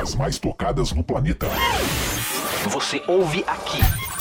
As mais tocadas no planeta. Você ouve aqui.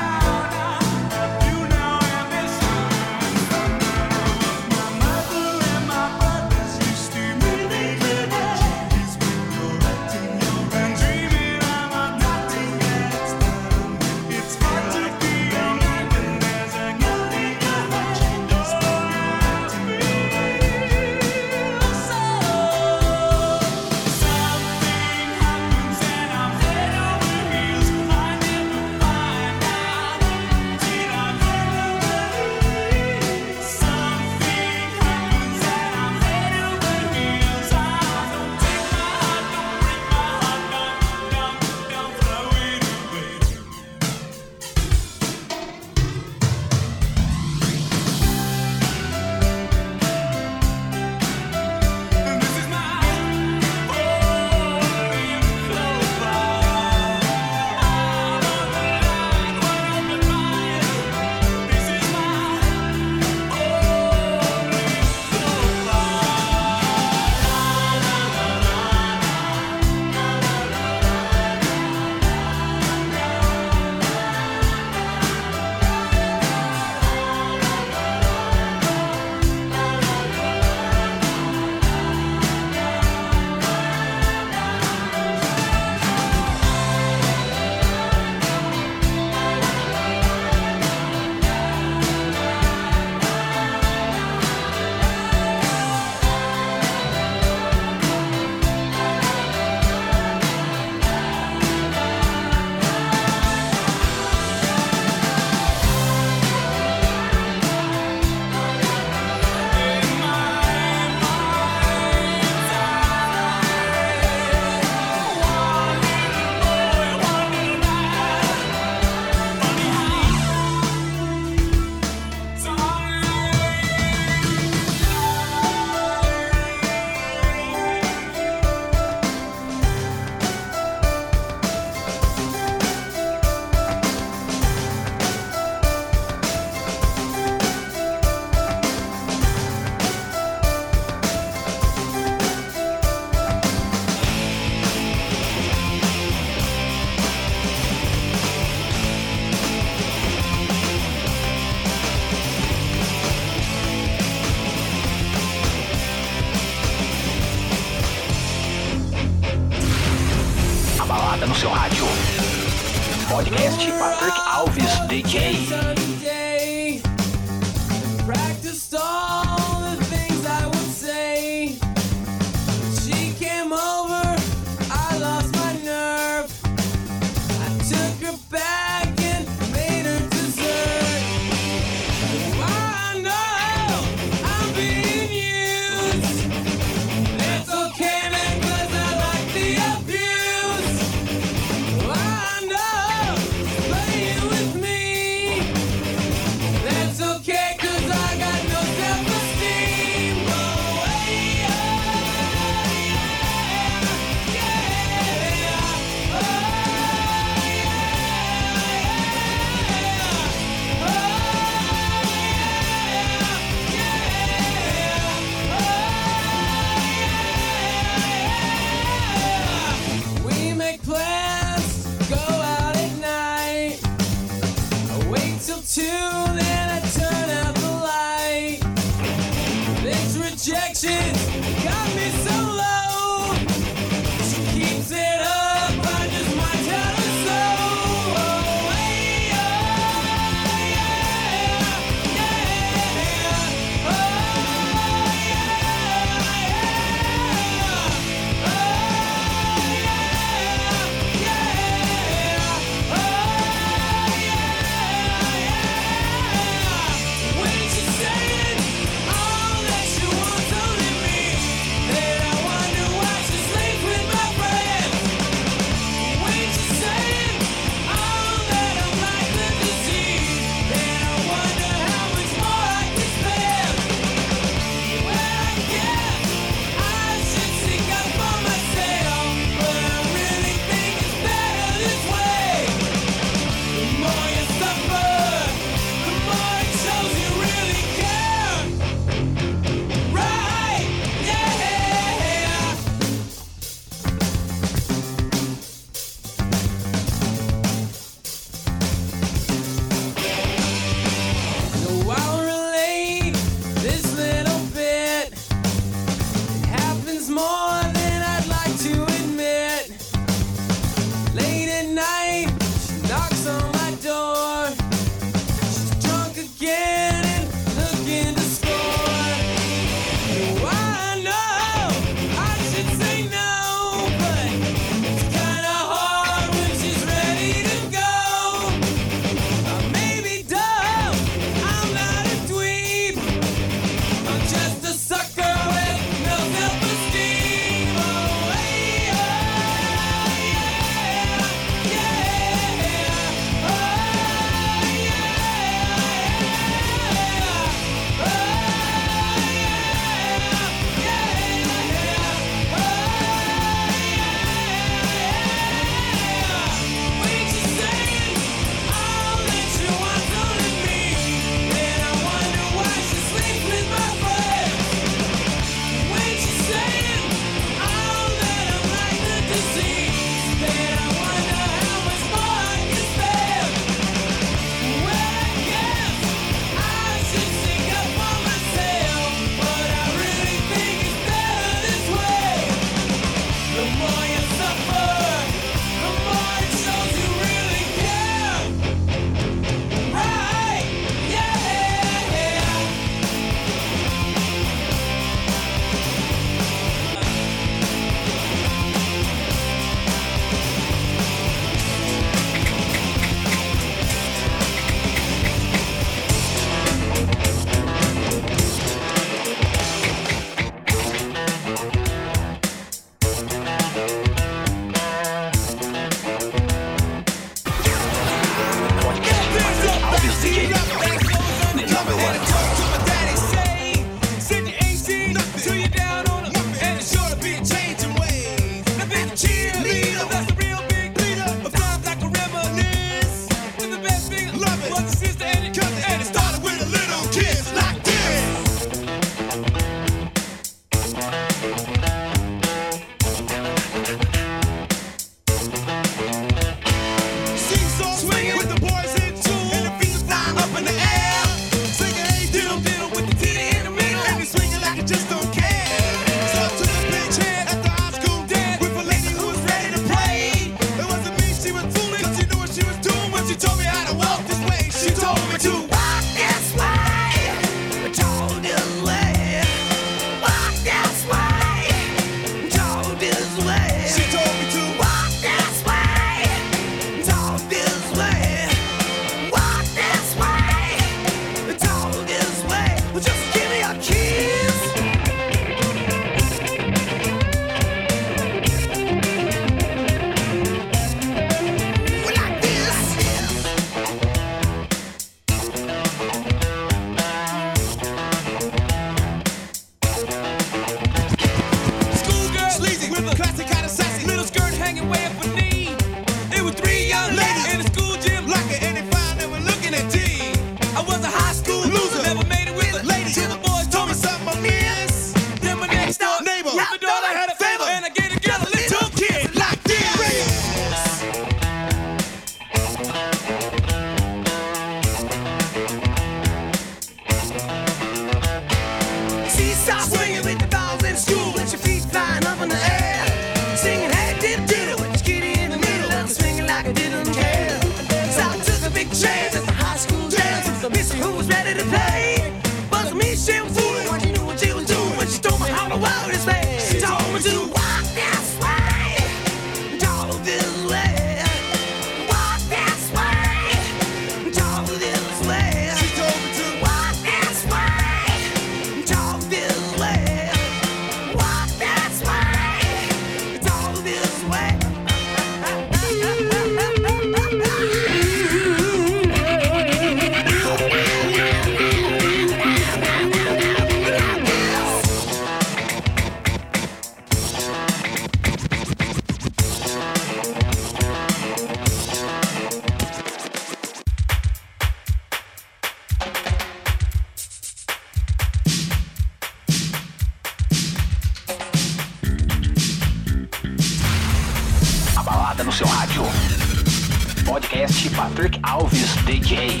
Patrick Alves DJ.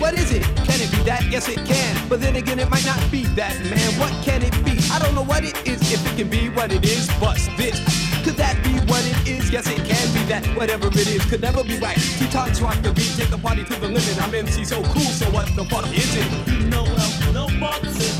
What is it? Can it be that? Yes, it can. But then again, it might not be that, man. What can it be? I don't know what it is, if it can be what it is, bust this. Could that be what it is? Yes, it can be that. Whatever it is, could never be right. Two talks rock the beat, take the party to the limit. I'm MC so cool, so what the fuck is it? You know, well, no boxes.